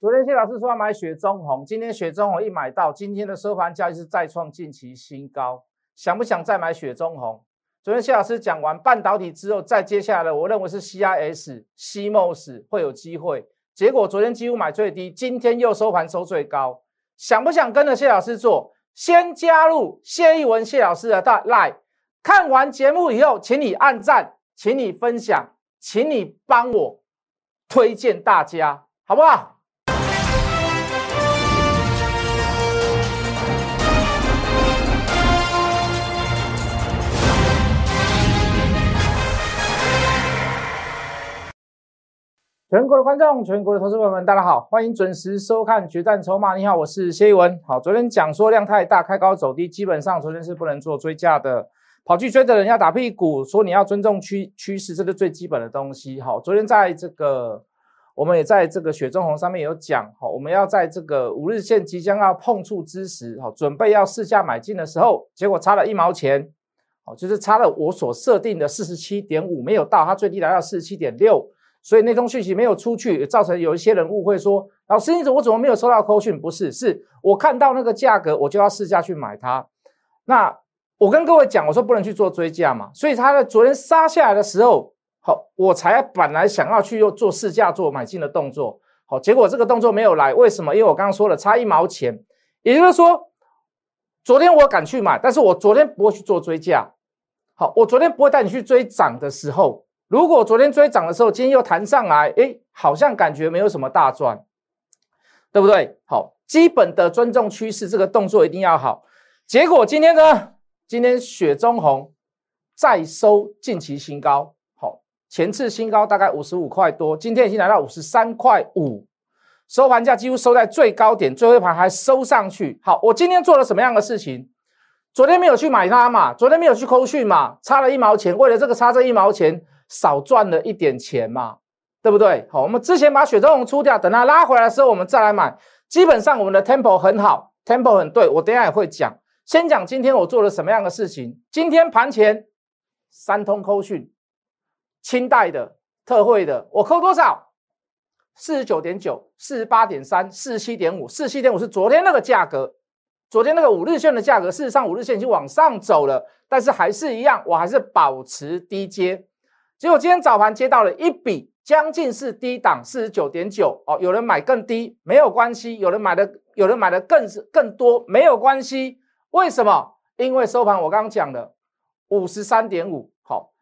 昨天谢老师说要买雪中红，今天雪中红一买到，今天的收盘价是再创近期新高，想不想再买雪中红？昨天谢老师讲完半导体之后，再接下来我认为是 CIS、CMOS 会有机会。结果昨天几乎买最低，今天又收盘收最高，想不想跟着谢老师做？先加入谢一文谢老师的大 line，看完节目以后，请你按赞，请你分享，请你帮我推荐大家，好不好？全国的观众，全国的投资朋友们，大家好，欢迎准时收看《决战筹码》。你好，我是谢一文。好，昨天讲说量太大，开高走低，基本上昨天是不能做追价的。跑去追的人要打屁股，说你要尊重趋趋势，这是最基本的东西。好，昨天在这个，我们也在这个雪中红上面有讲，好，我们要在这个五日线即将要碰触之时，好，准备要试价买进的时候，结果差了一毛钱，好，就是差了我所设定的四十七点五没有到，它最低来到四十七点六。所以那通讯息没有出去，造成有一些人误会说，老师你怎我怎么没有收到扣讯？不是，是我看到那个价格，我就要试价去买它。那我跟各位讲，我说不能去做追价嘛。所以它的昨天杀下来的时候，好，我才本来想要去又做试价做买进的动作，好，结果这个动作没有来，为什么？因为我刚刚说了差一毛钱，也就是说，昨天我敢去买，但是我昨天不会去做追价。好，我昨天不会带你去追涨的时候。如果昨天追涨的时候，今天又弹上来，哎，好像感觉没有什么大赚，对不对？好，基本的尊重趋势，这个动作一定要好。结果今天呢，今天雪中红再收近期新高，好，前次新高大概五十五块多，今天已经来到五十三块五，收盘价几乎收在最高点，最后一盘还收上去。好，我今天做了什么样的事情？昨天没有去买它嘛，昨天没有去扣讯嘛，差了一毛钱，为了这个差这一毛钱。少赚了一点钱嘛，对不对？好，我们之前把雪中红出掉，等它拉回来的时候，我们再来买。基本上我们的 tempo 很好，tempo 很对。我等下也会讲，先讲今天我做了什么样的事情。今天盘前三通扣讯，清代的、特惠的，我扣多少？四十九点九、四十八点三、四十七点五、四十七点五是昨天那个价格，昨天那个五日线的价格。事实上五日线已经往上走了，但是还是一样，我还是保持低阶。结果今天早盘接到了一笔，将近是低档四十九点九哦，有人买更低没有关系，有人买的有人买的更是更多没有关系，为什么？因为收盘我刚刚讲的五十三点五，好，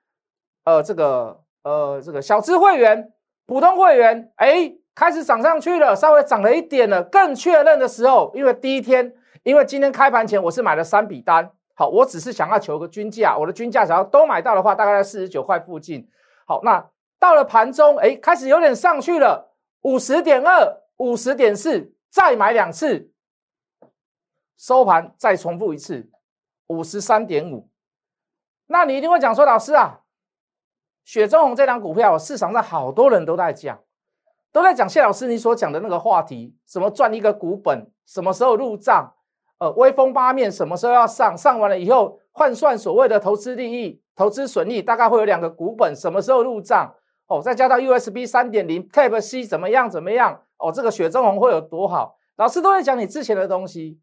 呃，这个呃这个小资会员、普通会员，哎，开始涨上去了，稍微涨了一点了，更确认的时候，因为第一天，因为今天开盘前我是买了三笔单。好，我只是想要求个均价，我的均价只要都买到的话，大概在四十九块附近。好，那到了盘中，哎，开始有点上去了，五十点二、五十点四，再买两次，收盘再重复一次，五十三点五。那你一定会讲说，老师啊，雪中红这张股票，市场上好多人都在讲，都在讲谢老师你所讲的那个话题，什么赚一个股本，什么时候入账？呃，威风八面什么时候要上？上完了以后换算所谓的投资利益、投资损益，大概会有两个股本，什么时候入账？哦，再加到 USB 三点零 Type C 怎么样？怎么样？哦，这个雪中红会有多好？老师都在讲你之前的东西，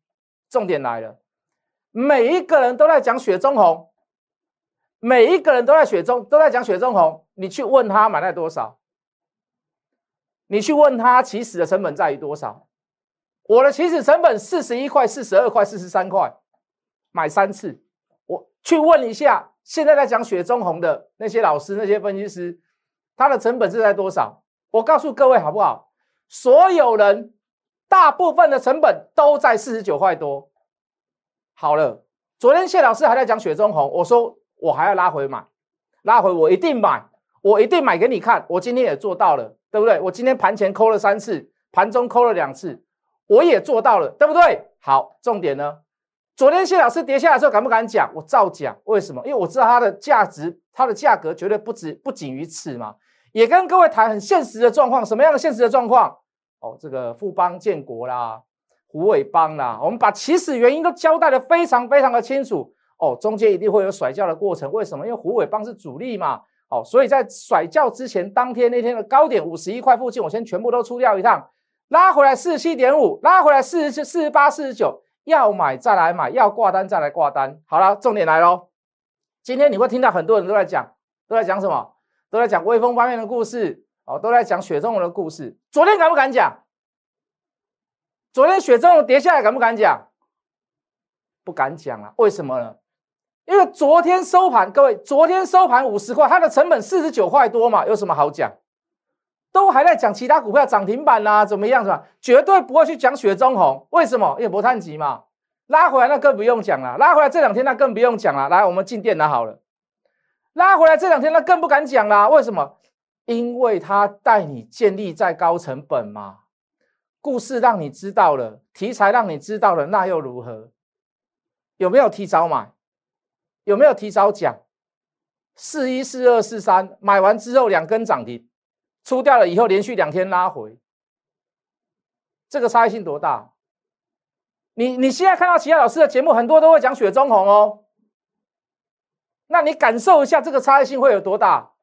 重点来了，每一个人都在讲雪中红，每一个人都在雪中都在讲雪中红，你去问他买在多少？你去问他起始的成本在于多少？我的起始成本四十一块、四十二块、四十三块，买三次。我去问一下，现在在讲雪中红的那些老师、那些分析师，他的成本是在多少？我告诉各位好不好？所有人大部分的成本都在四十九块多。好了，昨天谢老师还在讲雪中红，我说我还要拉回买，拉回我一定买，我一定买给你看。我今天也做到了，对不对？我今天盘前抠了三次，盘中抠了两次。我也做到了，对不对？好，重点呢？昨天谢老师跌下来的时候，敢不敢讲？我照讲。为什么？因为我知道它的价值，它的价格绝对不止不仅于此嘛。也跟各位谈很现实的状况，什么样的现实的状况？哦，这个富邦建国啦，虎尾帮啦，我们把起始原因都交代的非常非常的清楚。哦，中间一定会有甩轿的过程。为什么？因为虎尾帮是主力嘛。哦，所以在甩轿之前，当天那天的高点五十一块附近，我先全部都出掉一趟。拉回来四十七点五，拉回来四十七四十八、四十九，要买再来买，要挂单再来挂单。好了，重点来喽。今天你会听到很多人都在讲，都在讲什么？都在讲微风方面的故事哦，都在讲雪中红的故事。昨天敢不敢讲？昨天雪中红跌下来敢不敢讲？不敢讲啊！为什么呢？因为昨天收盘，各位，昨天收盘五十块，它的成本四十九块多嘛，有什么好讲？都还在讲其他股票涨停板啦，怎么样是吧？绝对不会去讲雪中红，为什么？因为博碳级嘛，拉回来那更不用讲了，拉回来这两天那更不用讲了。来，我们进电脑好了，拉回来这两天那更不敢讲啦，为什么？因为它带你建立在高成本嘛，故事让你知道了，题材让你知道了，那又如何？有没有提早买？有没有提早讲？四一四二四三买完之后两根涨停，出掉了以后连续两天拉回，这个差异性多大？你你现在看到其他老师的节目，很多都会讲雪中红哦，那你感受一下这个差异性会有多大？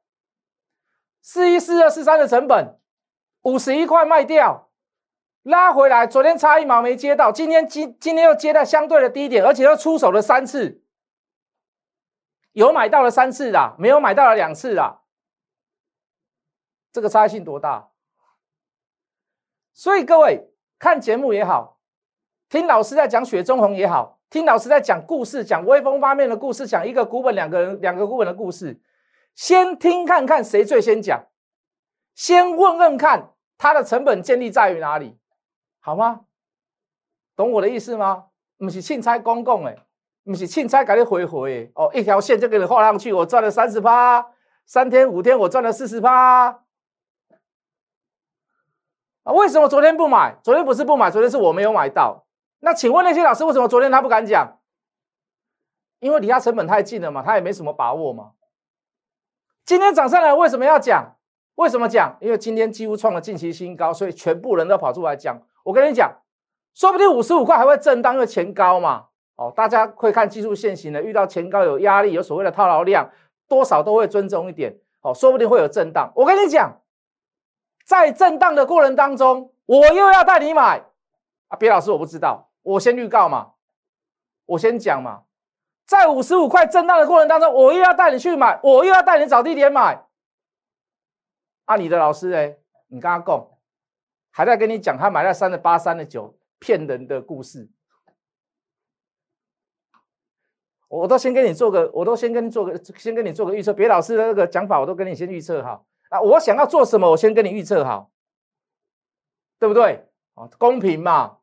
四一四二四三的成本五十一块卖掉，拉回来，昨天差一毛没接到，今天今今天又接到相对的低点，而且又出手了三次。有买到了三次啦，没有买到了两次啦，这个差异性多大？所以各位看节目也好，听老师在讲雪中红也好，听老师在讲故事，讲威风方面的故事，讲一个股本两个人两个股本的故事，先听看看谁最先讲，先问问看它的成本建立在于哪里，好吗？懂我的意思吗？不是钦差公共诶。不是钦差给你回回哦，一条线就给你画上去，我赚了三十趴，三天五天我赚了四十趴啊！为什么昨天不买？昨天不是不买，昨天是我没有买到。那请问那些老师为什么昨天他不敢讲？因为离他成本太近了嘛，他也没什么把握嘛。今天涨上来为什么要讲？为什么讲？因为今天几乎创了近期新高，所以全部人都跑出来讲。我跟你讲，说不定五十五块还会震荡，因为前高嘛。哦，大家会看技术线型的，遇到前高有压力，有所谓的套牢量，多少都会尊重一点。哦，说不定会有震荡。我跟你讲，在震荡的过程当中，我又要带你买啊！别老师，我不知道，我先预告嘛，我先讲嘛，在五十五块震荡的过程当中，我又要带你去买，我又要带你找地点买。啊，你的老师哎，你跟他讲，还在跟你讲他买了三十八、三十九骗人的故事。我都先跟你做个，我都先跟你做个，先跟你做个预测。别老师的那个讲法，我都跟你先预测好啊。我想要做什么，我先跟你预测好，对不对？啊，公平嘛，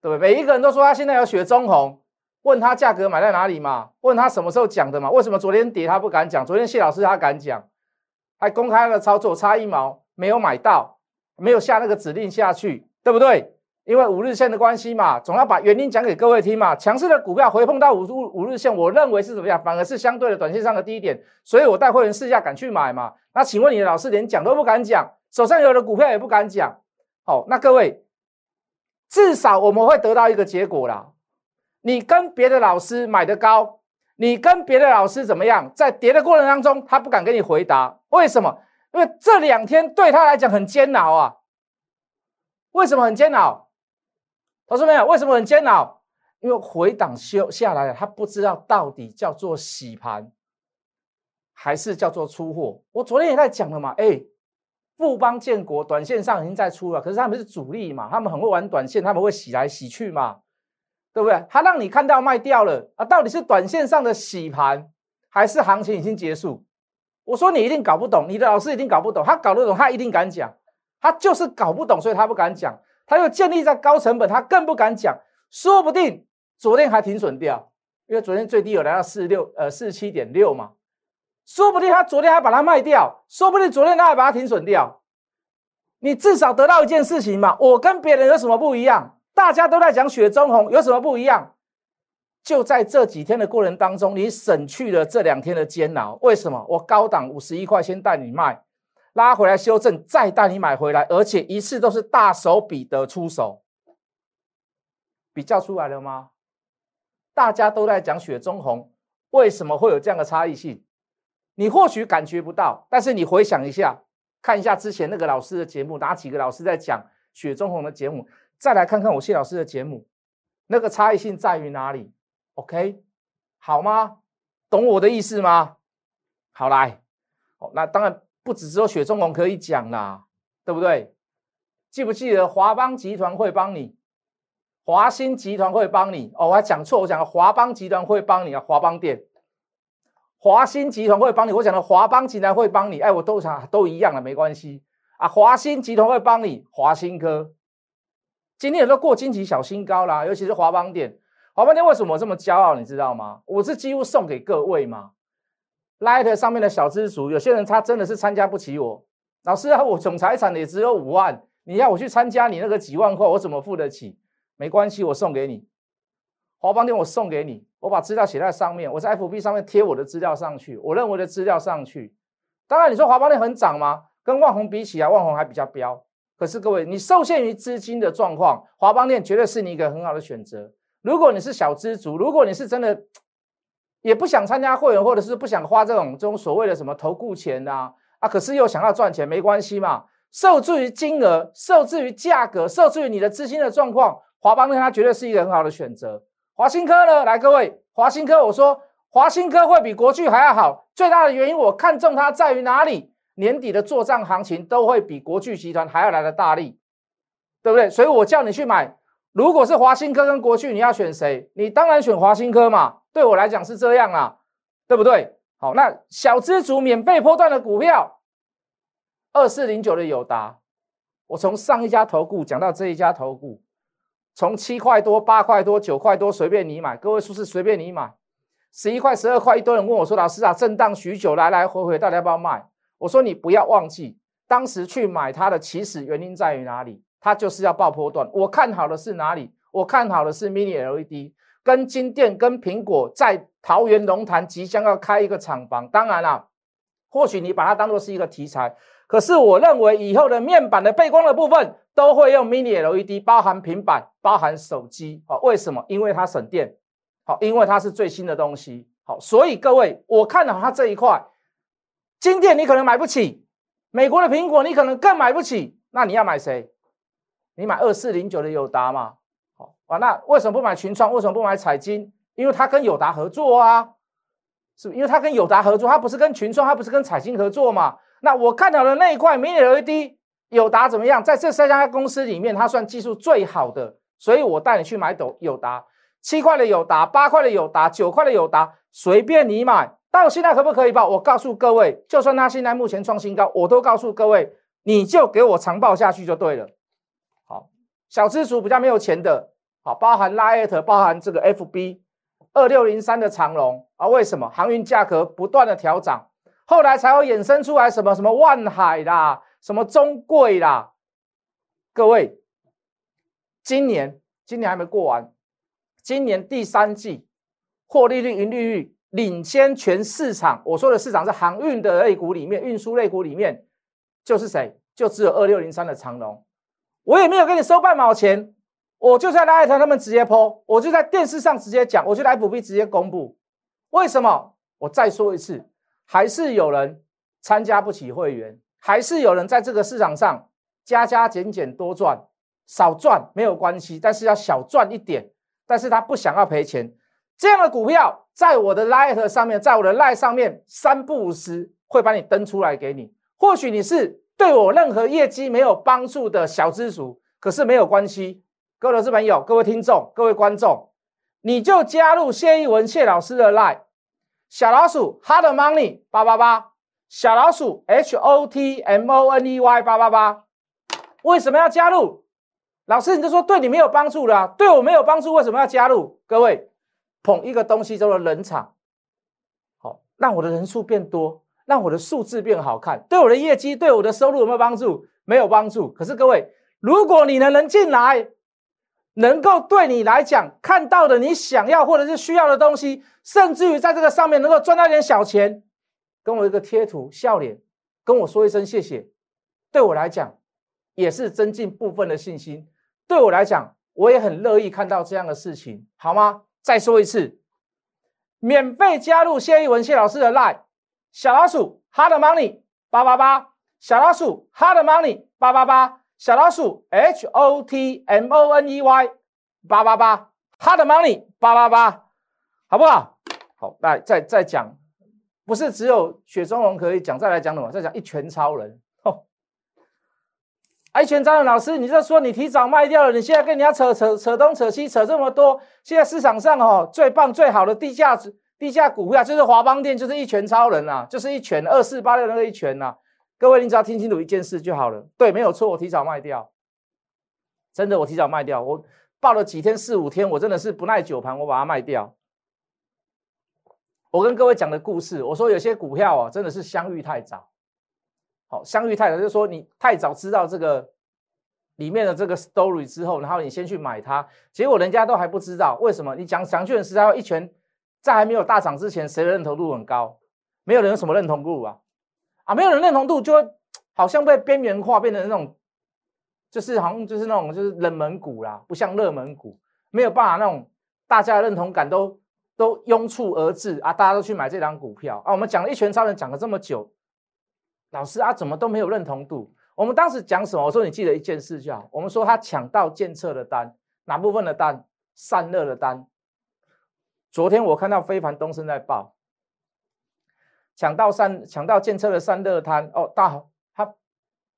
对不对？每一个人都说他现在要学中红，问他价格买在哪里嘛？问他什么时候讲的嘛？为什么昨天跌他不敢讲？昨天谢老师他敢讲，还公开了操作，差一毛没有买到，没有下那个指令下去，对不对？因为五日线的关系嘛，总要把原因讲给各位听嘛。强势的股票回碰到五五五日线，我认为是怎么样？反而是相对的短线上的低点，所以我带会员试下敢去买嘛。那请问你的老师连讲都不敢讲，手上有的股票也不敢讲。好，那各位至少我们会得到一个结果啦。你跟别的老师买的高，你跟别的老师怎么样？在跌的过程当中，他不敢给你回答，为什么？因为这两天对他来讲很煎熬啊。为什么很煎熬？同志们，为什么很煎熬？因为回档修下来了，他不知道到底叫做洗盘，还是叫做出货。我昨天也在讲了嘛，哎，富邦建国短线上已经在出了，可是他们是主力嘛，他们很会玩短线，他们会洗来洗去嘛，对不对？他让你看到卖掉了啊，到底是短线上的洗盘，还是行情已经结束？我说你一定搞不懂，你的老师一定搞不懂，他搞得懂，他一定敢讲，他就是搞不懂，所以他不敢讲。他又建立在高成本，他更不敢讲，说不定昨天还停损掉，因为昨天最低有来到四十六，呃，四十七点六嘛，说不定他昨天还把它卖掉，说不定昨天他还把它停损掉。你至少得到一件事情嘛，我跟别人有什么不一样？大家都在讲雪中红，有什么不一样？就在这几天的过程当中，你省去了这两天的煎熬。为什么？我高档五十一块先带你卖。拉回来修正，再带你买回来，而且一次都是大手笔的出手，比较出来了吗？大家都在讲雪中红，为什么会有这样的差异性？你或许感觉不到，但是你回想一下，看一下之前那个老师的节目，哪几个老师在讲雪中红的节目，再来看看我谢老师的节目，那个差异性在于哪里？OK，好吗？懂我的意思吗？好来，好，那当然不只只有雪中红可以讲啦，对不对？记不记得华邦集团会帮你？华兴集团会帮你？哦，我还讲错，我讲华邦集团会帮你啊，华邦店。华兴集团会帮你，我讲的华邦集团会帮你，哎，我都想都一样了，没关系啊。华兴集团会帮你，华兴科今天也都过惊奇小新高啦，尤其是华邦店。华邦店为什么这么骄傲？你知道吗？我是几乎送给各位嘛。Light 上面的小资族，有些人他真的是参加不起我。老师啊，我总财产也只有五万，你要我去参加你那个几万块，我怎么付得起？没关系，我送给你。华邦店我送给你，我把资料写在上面，我在 FB 上面贴我的资料上去，我认为的资料上去。当然，你说华邦店很涨吗？跟万宏比起来，万宏还比较标。可是各位，你受限于资金的状况，华邦店绝对是你一个很好的选择。如果你是小资族，如果你是真的也不想参加会员，或者是不想花这种这种所谓的什么投顾钱啊啊，可是又想要赚钱，没关系嘛。受制于金额，受制于价格，受制于你的资金的状况，华邦店它绝对是一个很好的选择。华新科呢？来，各位，华新科，我说华新科会比国巨还要好。最大的原因，我看中它在于哪里？年底的做账行情都会比国巨集团还要来的大力，对不对？所以我叫你去买。如果是华新科跟国巨，你要选谁？你当然选华新科嘛。对我来讲是这样啊，对不对？好，那小资族免费波段的股票，二四零九的友达，我从上一家投顾讲到这一家投顾。从七块多、八块多、九块多，随便你买。各位数是随便你买。十一块、十二块，一堆人问我说：“老师啊，震荡许久，来来回回，到底要不要卖？”我说：“你不要忘记，当时去买它的起始原因在于哪里？它就是要爆破段。我看好的是哪里？我看好的是 Mini LED，跟金店、跟苹果在桃园龙潭即将要开一个厂房。当然了，或许你把它当做是一个题材。”可是我认为以后的面板的背光的部分都会用 Mini LED，包含平板、包含手机。好，为什么？因为它省电。好，因为它是最新的东西。好，所以各位，我看好它这一块。今天你可能买不起，美国的苹果你可能更买不起。那你要买谁？你买二四零九的友达嘛。好啊，那为什么不买群创？为什么不买彩金？因为它跟友达合作啊，是因为它跟友达合作，它不是跟群创，它不是跟彩金合作嘛。那我看到的那一块 Mini LED 友达怎么样？在这三家公司里面，它算技术最好的，所以我带你去买斗友达，七块的友达，八块的友达，九块的友达，随便你买。到现在可不可以报？我告诉各位，就算它现在目前创新高，我都告诉各位，你就给我长报下去就对了。小资族比较没有钱的，好，包含 Lite，包含这个 FB 二六零三的长龙啊，为什么航运价格不断的调涨？后来才会衍生出来什么什么万海啦，什么中贵啦。各位，今年今年还没过完，今年第三季获利率、盈利率领先全市场。我说的市场是航运的类股里面，运输类股里面就是谁？就只有二六零三的长龙。我也没有给你收半毛钱，我就在拉一条他们直接抛，我就在电视上直接讲，我就来 FB 直接公布。为什么？我再说一次。还是有人参加不起会员，还是有人在这个市场上加加减减多赚少赚没有关系，但是要小赚一点，但是他不想要赔钱。这样的股票在我的 Light 上面，在我的 Light 上面三不五时会把你登出来给你。或许你是对我任何业绩没有帮助的小资族，可是没有关系。各位投资朋友、各位听众、各位观众，你就加入谢一文谢老师的 line。小老鼠 hot money 八八八，小老鼠 h o t m o n e y 八八八，为什么要加入？老师，你就说对你没有帮助了，对我没有帮助，为什么要加入？各位捧一个东西叫做人场，好，让我的人数变多，让我的数字变好看，对我的业绩、对我的收入有没有帮助？没有帮助。可是各位，如果你能能进来。能够对你来讲看到的你想要或者是需要的东西，甚至于在这个上面能够赚到一点小钱，跟我一个贴图笑脸，跟我说一声谢谢，对我来讲也是增进部分的信心。对我来讲，我也很乐意看到这样的事情，好吗？再说一次，免费加入谢一文谢老师的 Line 小老鼠 Hard Money 八八八，小老鼠 Hard Money 八八八。小老鼠 H O T M O N E Y 八八八，Hard Money 八八八，好不好？好，来再再讲，不是只有雪中龙可以讲，再来讲什么？再讲一拳超人哦。一拳超人老师，你这说你提早卖掉了，你现在跟人家扯扯扯东扯西扯这么多，现在市场上哦最棒最好的低价值低价股票就是华邦电，就是一拳超人呐，就是一拳二四八六那个一拳呐。各位，你只要听清楚一件事就好了。对，没有错，我提早卖掉，真的，我提早卖掉。我报了几天，四五天，我真的是不耐久盘，我把它卖掉。我跟各位讲的故事，我说有些股票啊，真的是相遇太早。好，相遇太早，就是说你太早知道这个里面的这个 story 之后，然后你先去买它，结果人家都还不知道为什么。你讲讲句很实在，一拳在还没有大涨之前，谁的认同度很高？没有人有什么认同度啊。啊，没有人认同度，就会好像被边缘化，变成那种，就是好像就是那种就是冷门股啦，不像热门股，没有办法那种大家的认同感都都拥簇而至啊，大家都去买这张股票啊。我们讲了一拳超人讲了这么久，老师啊，怎么都没有认同度？我们当时讲什么？我说你记得一件事就好。我们说他抢到建测的单，哪部分的单？散热的单。昨天我看到非凡东升在报。抢到散抢到建车的散热摊哦，大好，它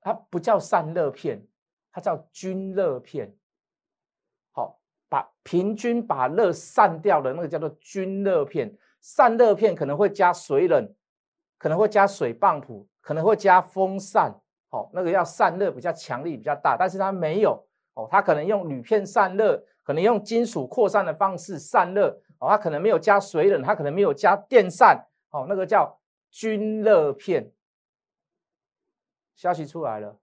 它不叫散热片，它叫均热片。好，把平均把热散掉的那个叫做均热片。散热片可能会加水冷，可能会加水泵浦，可能会加风扇。好，那个要散热比较强力比较大，但是它没有哦，它可能用铝片散热，可能用金属扩散的方式散热哦，它可能没有加水冷，它可能没有加电扇。哦，那个叫。均热片消息出来了，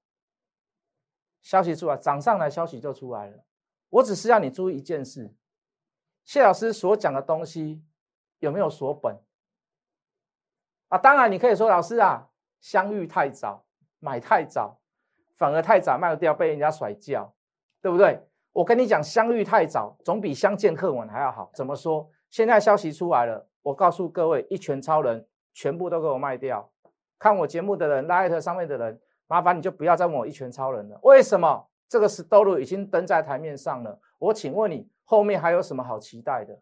消息出来涨上来，消息就出来了。我只是让你注意一件事：谢老师所讲的东西有没有锁本啊？当然，你可以说老师啊，相遇太早，买太早，反而太早卖不掉，被人家甩掉，对不对？我跟你讲，相遇太早总比相见恨晚还要好。怎么说？现在消息出来了，我告诉各位，一拳超人。全部都给我卖掉！看我节目的人，拉艾特上面的人，麻烦你就不要再问我一拳超人了。为什么？这个 story 已经登在台面上了。我请问你，后面还有什么好期待的？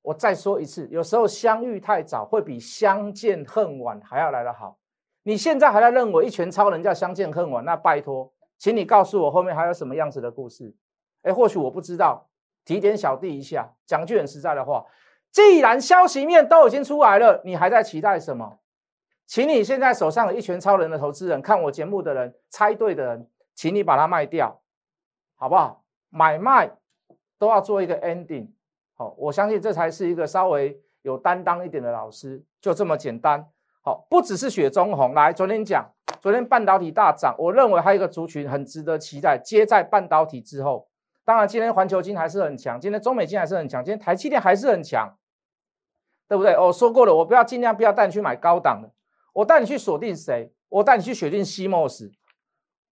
我再说一次，有时候相遇太早，会比相见恨晚还要来得好。你现在还在认为一拳超人叫相见恨晚，那拜托，请你告诉我后面还有什么样子的故事？哎，或许我不知道，提点小弟一下，讲句很实在的话。既然消息面都已经出来了，你还在期待什么？请你现在手上有一拳超人的投资人，看我节目的人，猜对的人，请你把它卖掉，好不好？买卖都要做一个 ending。好，我相信这才是一个稍微有担当一点的老师，就这么简单。好，不只是雪中红。来，昨天讲，昨天半导体大涨，我认为还有一个族群很值得期待，接在半导体之后。当然，今天环球金还是很强，今天中美金还是很强，今天台积电还是很强，对不对？我说过了，我不要尽量不要带你去买高档的，我带你去锁定谁？我带你去锁定 CMOS，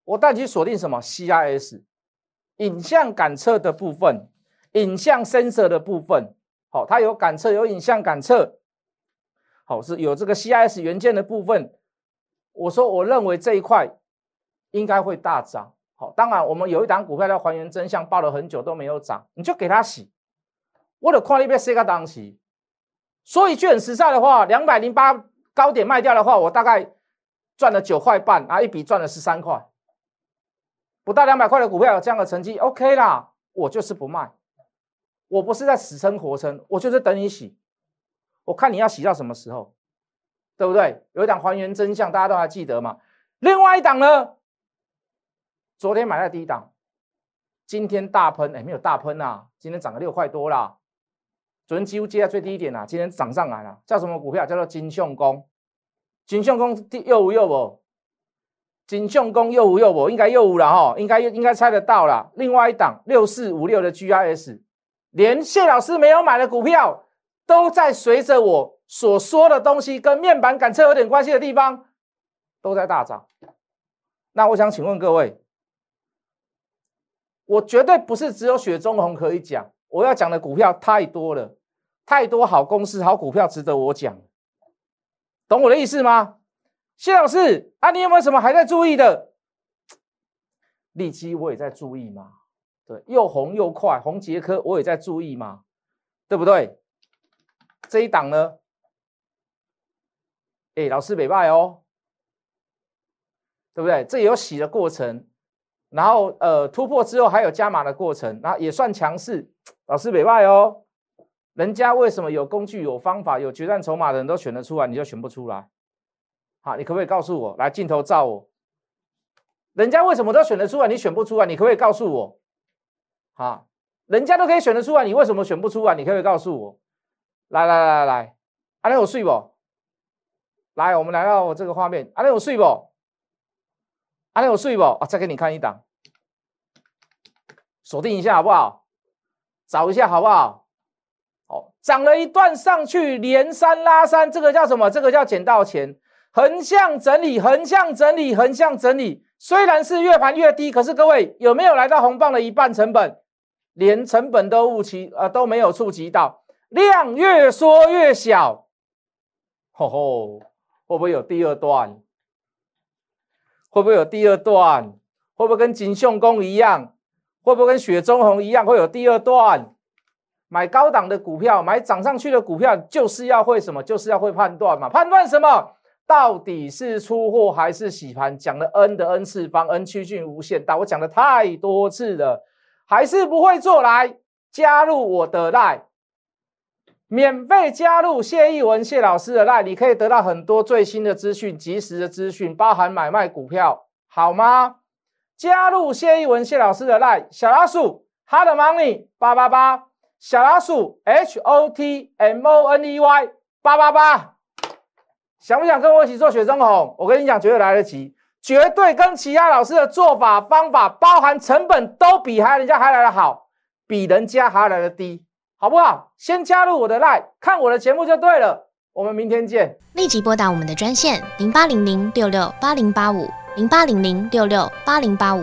我带你去锁定什么？CIS，影像感测的部分，影像 sensor 的部分，好，它有感测，有影像感测，好，是有这个 CIS 元件的部分。我说，我认为这一块应该会大涨。好，当然我们有一档股票在还原真相，报了很久都没有涨，你就给它洗。我的矿力被 C 个当洗，说一句很实在的话，两百零八高点卖掉的话，我大概赚了九块半啊，一笔赚了十三块，不到两百块的股票有这样的成绩，OK 啦，我就是不卖，我不是在死撑活撑，我就是等你洗，我看你要洗到什么时候，对不对？有一档还原真相，大家都还记得吗？另外一档呢？昨天买在低档，今天大喷，哎，没有大喷啊，今天涨了六块多啦。昨天几乎接在最低点啦，今天涨上来了。叫什么股票？叫做金相公。金相公又无又无，金相公又无又无，应该又无了哈，应该应该猜得到了。另外一档六四五六的 GIS，连谢老师没有买的股票，都在随着我所说的东西跟面板感测有点关系的地方，都在大涨。那我想请问各位。我绝对不是只有雪中红可以讲，我要讲的股票太多了，太多好公司、好股票值得我讲，懂我的意思吗？谢老师啊，你有没有什么还在注意的？利基我也在注意嘛，对，又红又快，红杰科我也在注意嘛，对不对？这一档呢，哎，老师北拜哦，对不对？这有洗的过程，然后呃突破之后还有加码的过程，那也算强势，老师北拜哦。人家为什么有工具、有方法、有决战筹码的人都选得出来，你就选不出来？好，你可不可以告诉我？来，镜头照我。人家为什么都选得出来，你选不出来？你可不可以告诉我？好，人家都可以选得出来，你为什么选不出来？你可不可以告诉我？来来来来来，阿亮有睡不？来，我们来到我这个画面，阿亮有睡不？阿亮有睡不？啊，再给你看一档，锁定一下好不好？找一下好不好？好，涨了一段上去，连三拉三，这个叫什么？这个叫捡到钱。横向整理，横向整理，横向整理。虽然是越盘越低，可是各位有没有来到红棒的一半成本？连成本都误期，呃都没有触及到，量越缩越小。吼吼，会不会有第二段？会不会有第二段？会不会跟锦绣宫一样？会不会跟雪中红一样？会有第二段？买高档的股票，买涨上去的股票，就是要会什么？就是要会判断嘛。判断什么？到底是出货还是洗盘？讲了 n 的 n 次方，n 趋近无限大，我讲了太多次了，还是不会做。来加入我的 line，免费加入谢逸文谢老师的 line，你可以得到很多最新的资讯、及时的资讯，包含买卖股票，好吗？加入谢逸文谢老师的 line，小老鼠 hard money 八八八。小老鼠 H O T M O N E Y 八八八，想不想跟我一起做雪中红？我跟你讲，绝对来得及，绝对跟其他老师的做法方法，包含成本都比还人家还来得好，比人家还来得低，好不好？先加入我的 line，看我的节目就对了。我们明天见。立即拨打我们的专线零八零零六六八零八五。零八零零六六八零八五